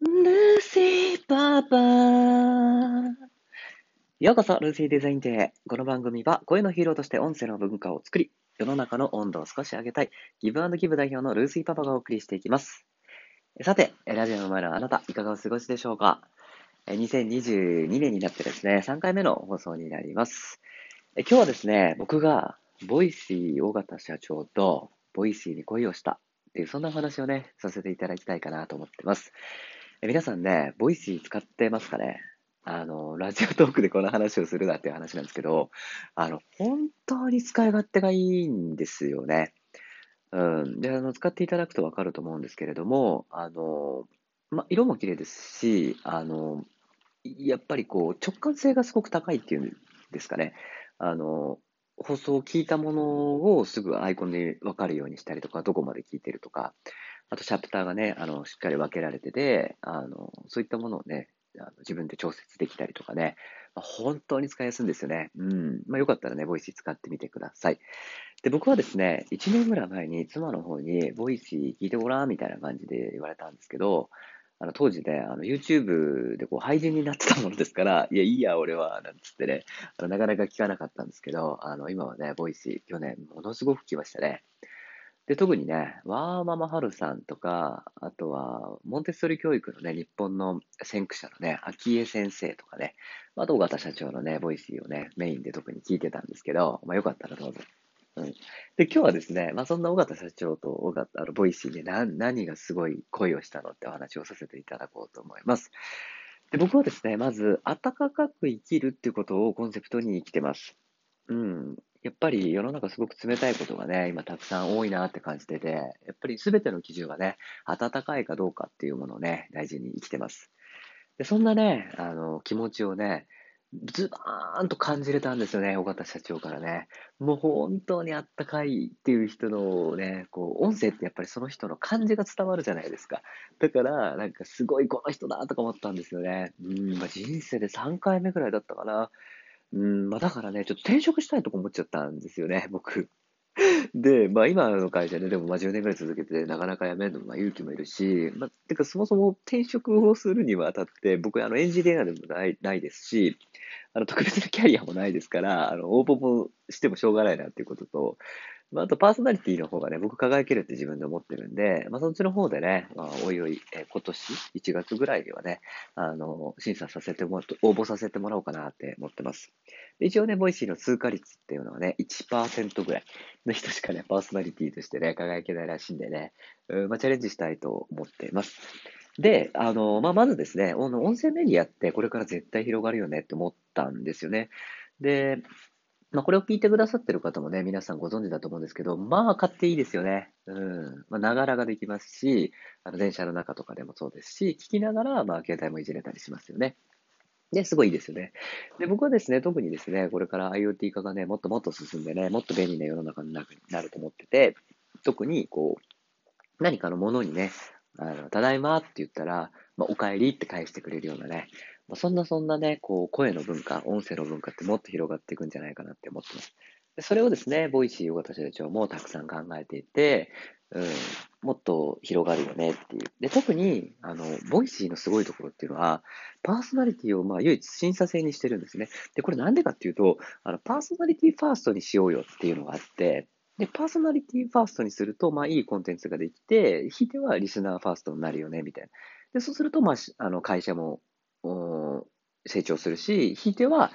ルーシーパパようこそ、ルーシーデザインテへ。この番組は声のヒーローとして音声の文化を作り、世の中の温度を少し上げたい、ギブアンドギブ代表のルーシーパパがお送りしていきます。さて、ラジオの前のあなた、いかがお過ごしでしょうか？2022年になってですね、3回目の放送になります。今日はですね、僕が、 Voicy緒方社長と、 Voicyに恋をしたっていう、そんなお話をね、させていただきたいかなと思ってます。え皆さんね、 Voicy使ってますかね？あの、ラジオトークでこの話をするなっていう話なんですけど、あの、本当に使い勝手がいいんですよね。うん。で、あの、使っていただくとわかると思うんですけれども、あの、ま、色も綺麗ですし、あの、やっぱりこう、直感性がすごく高いっていうんですかね。あの、放送を聞いたものをすぐアイコンでわかるようにしたりとか、どこまで聞いてるとか、あとチャプターがね、あの、しっかり分けられてて、あの、そういったものをね、あの自分で調節できたりとかね、まあ本当に使いやすいんですよね。うん。まあ、よかったらね、 Voicy使ってみてください。で、僕はですね、1年ぐらい前に妻の方に、 Voicy聞いてごらんみたいな感じで言われたんですけど、あの当時ね、あの YouTube でこう配信になってたものですから、いや、いいや、俺は、なんつってね、あのなかなか聞かなかったんですけど、あの今はね、 Voicy、去年、ものすごく聞きましたね。で、特にね、ワーママハルさんとか、あとは、モンテッソリ教育のね、日本の先駆者のね、あきえ先生とかね、あと、緒方社長のね、 Voicyをね、メインで特に聞いてたんですけど、まあ、よかったらどうぞ。うん。で、今日はですね、まあ、そんな緒方社長と緒方、あの、 Voicyで何、何がすごい恋をしたのってお話をさせていただこうと思います。で、僕はですね、まず、暖かく生きるっていうことをコンセプトに生きてます。うん。やっぱり世の中すごく冷たいことがね、今たくさん多いなって感じてて、やっぱり全ての基準はね、暖かいかどうかっていうものをね、大事に生きてます。で、そんなね、あの、気持ちをね、ズバーンと感じれたんですよね、尾形社長からね。もう本当にあったかいっていう人のね、こう、音声ってやっぱりその人の感じが伝わるじゃないですか。だから、なんかすごいこの人だとか思ったんですよね。うん、ま、人生で3回目ぐらいだったかな。うん、まあだからね、ちょっと転職したいとか思っちゃったんですよね、僕。で、まあ今の会社ね、でもまあ10年ぐらい続けて、なかなか辞めるのもまあ勇気もいるし、まあ、てかそもそも転職をするにはあたって、僕あのエンジニアでもないないですし、あの特別なキャリアもないですから、あの応募もしてもしょうがないなっていうことと、まあ、あとパーソナリティの方がね、僕輝けるって自分で思ってるんで、まあそっちの方でね、まあおいおい、えー今年1月ぐらいにはね、あの、審査させてもら応募させてもらおうかなって思ってます。一応ね、 Voicy の通過率っていうのはね、1%ぐらいの人しかね、パーソナリティとしてね、輝けないらしいんでね、うんまあ、チャレンジしたいと思っています。で、あの、まあ、まずですね、音声メディアってこれから絶対広がるよねって思ったんですよね。で、まあ、これを聞いてくださってる方もね、皆さんご存知だと思うんですけど、まあ、買っていいですよね。うん。ま、ながらができますし、あの電車の中とかでもそうですし、聞きながら、まあ、携帯もいじれたりしますよね。で、すごいいいですよね。で、僕はですね、特にですね、これから IoT 化がね、もっともっと進んでね、もっと便利な世の中になるなると思ってて、特に、こう、何かのものにね、あの、ただいまって言ったら、まあ、お帰りって返してくれるようなね、まあ、そんなそんなね、こう、声の文化、音声の文化ってもっと広がっていくんじゃないかなって思ってます。でそれをですね、 Voicy 緒方社長もたくさん考えていて、うん、もっと広がるよねっていう。で、特に、あの、 Voicy のすごいところっていうのは、パーソナリティをまあ唯一審査制にしてるんですね。で、これなんでかっていうと、あの、パーソナリティファーストにしようよっていうのがあって、で、パーソナリティファーストにすると、まあいいコンテンツができて、ひいてはリスナーファーストになるよね、みたいな。で、そうすると、まあ、あの、会社も、成長するし、ひいては、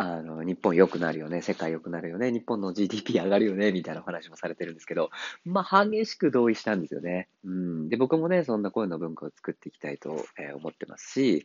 あの、日本良くなるよね、世界良くなるよね、日本の GDP 上がるよね、みたいなお話もされてるんですけど、まあ、激しく同意したんですよね。うん。で、僕もね、そんな声の文化を作っていきたいと、え思ってますし、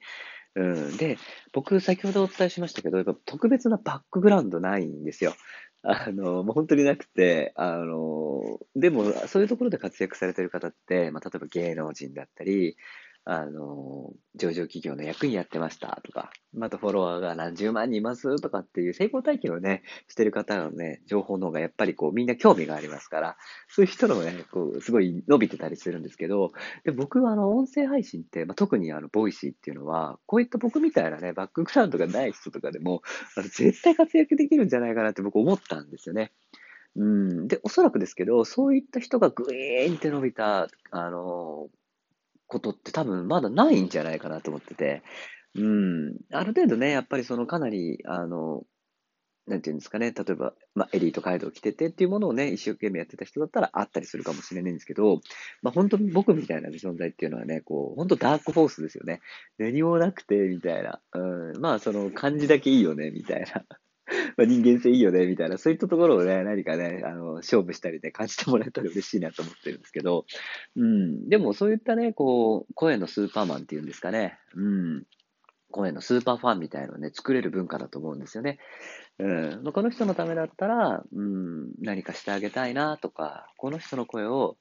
うん。で、僕、先ほどお伝えしましたけど、やっぱ特別なバックグラウンドないんですよ。あの、もう本当になくて、あの、でも、そういうところで活躍されてる方って、まあ、例えば芸能人だったり、あの、上場企業の役員やってましたとか、またフォロワーが何十万人いますとかっていう成功体験をね、してる方のね、情報の方がやっぱりこうみんな興味がありますから、そういう人のね、こう、すごい伸びてたりするんですけど、で、僕はあの、音声配信って、まあ、特にあの、 Voicy っていうのは、こういった僕みたいなね、バックグラウンドがない人とかでも、あの絶対活躍できるんじゃないかなって僕思ったんですよね。うん。で、おそらくですけど、そういった人がグイーンって伸びた、あの、ことって多分まだないんじゃないかなと思ってて、うん、ある程度ね、やっぱりそのかなり、あの、なんていうんですかね、例えば、まあ、エリート街道を着ててっていうものをね、一生懸命やってた人だったらあったりするかもしれないんですけど、まあ、本当に僕みたいな存在っていうのはね、こう、本当ダークホースですよね。何もなくて、みたいな。うん、まあ、その感じだけいいよね、みたいな。まあ人間性いいよね、みたいな、そういったところをね、何かね、あの、勝負したりね、感じてもらえたら嬉しいなと思ってるんですけど、うん、でもそういったね、こう、声のスーパーマンっていうんですかね、うん、声のスーパーファンみたいのをね、作れる文化だと思うんですよね。うん。まあこの人のためだったら、うん、何かしてあげたいなとか、この人の声を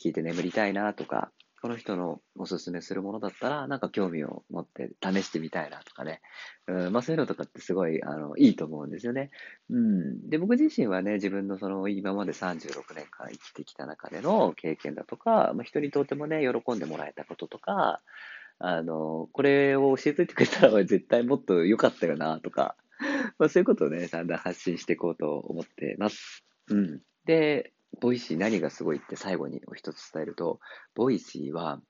聞いて眠りたいなとか、この人のおすすめするものだったら、なんか興味を持って試してみたいなとかね。うん、まあそういうのとかってすごい、あの、いいと思うんですよね。うん。で、僕自身はね、自分のその、今まで36年間生きてきた中での経験だとか、まあ人にとってもね、喜んでもらえたこととか、あの、これを教えといてくれたら絶対もっと良かったよな、とか、まあそういうことをね、だんだん発信していこうと思ってます。うん。で、 Voicy 何がすごいって最後にお一つ伝えると、 Voicy は、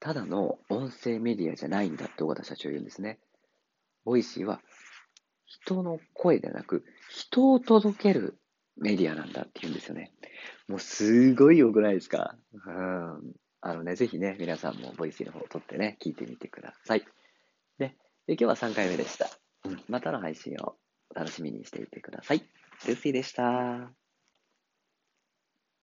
ただの音声メディアじゃないんだって緒方社長言うんですね。 Voicy は、人の声ではなく、人を届けるメディアなんだって言うんですよね。もうすごい良くないですか？うん。あのね、ぜひね、皆さんもボイスの方を取ってね、聞いてみてください。で、で今日は3回目でした。うん、またの配信を楽しみにしていてください。ルーシーでした。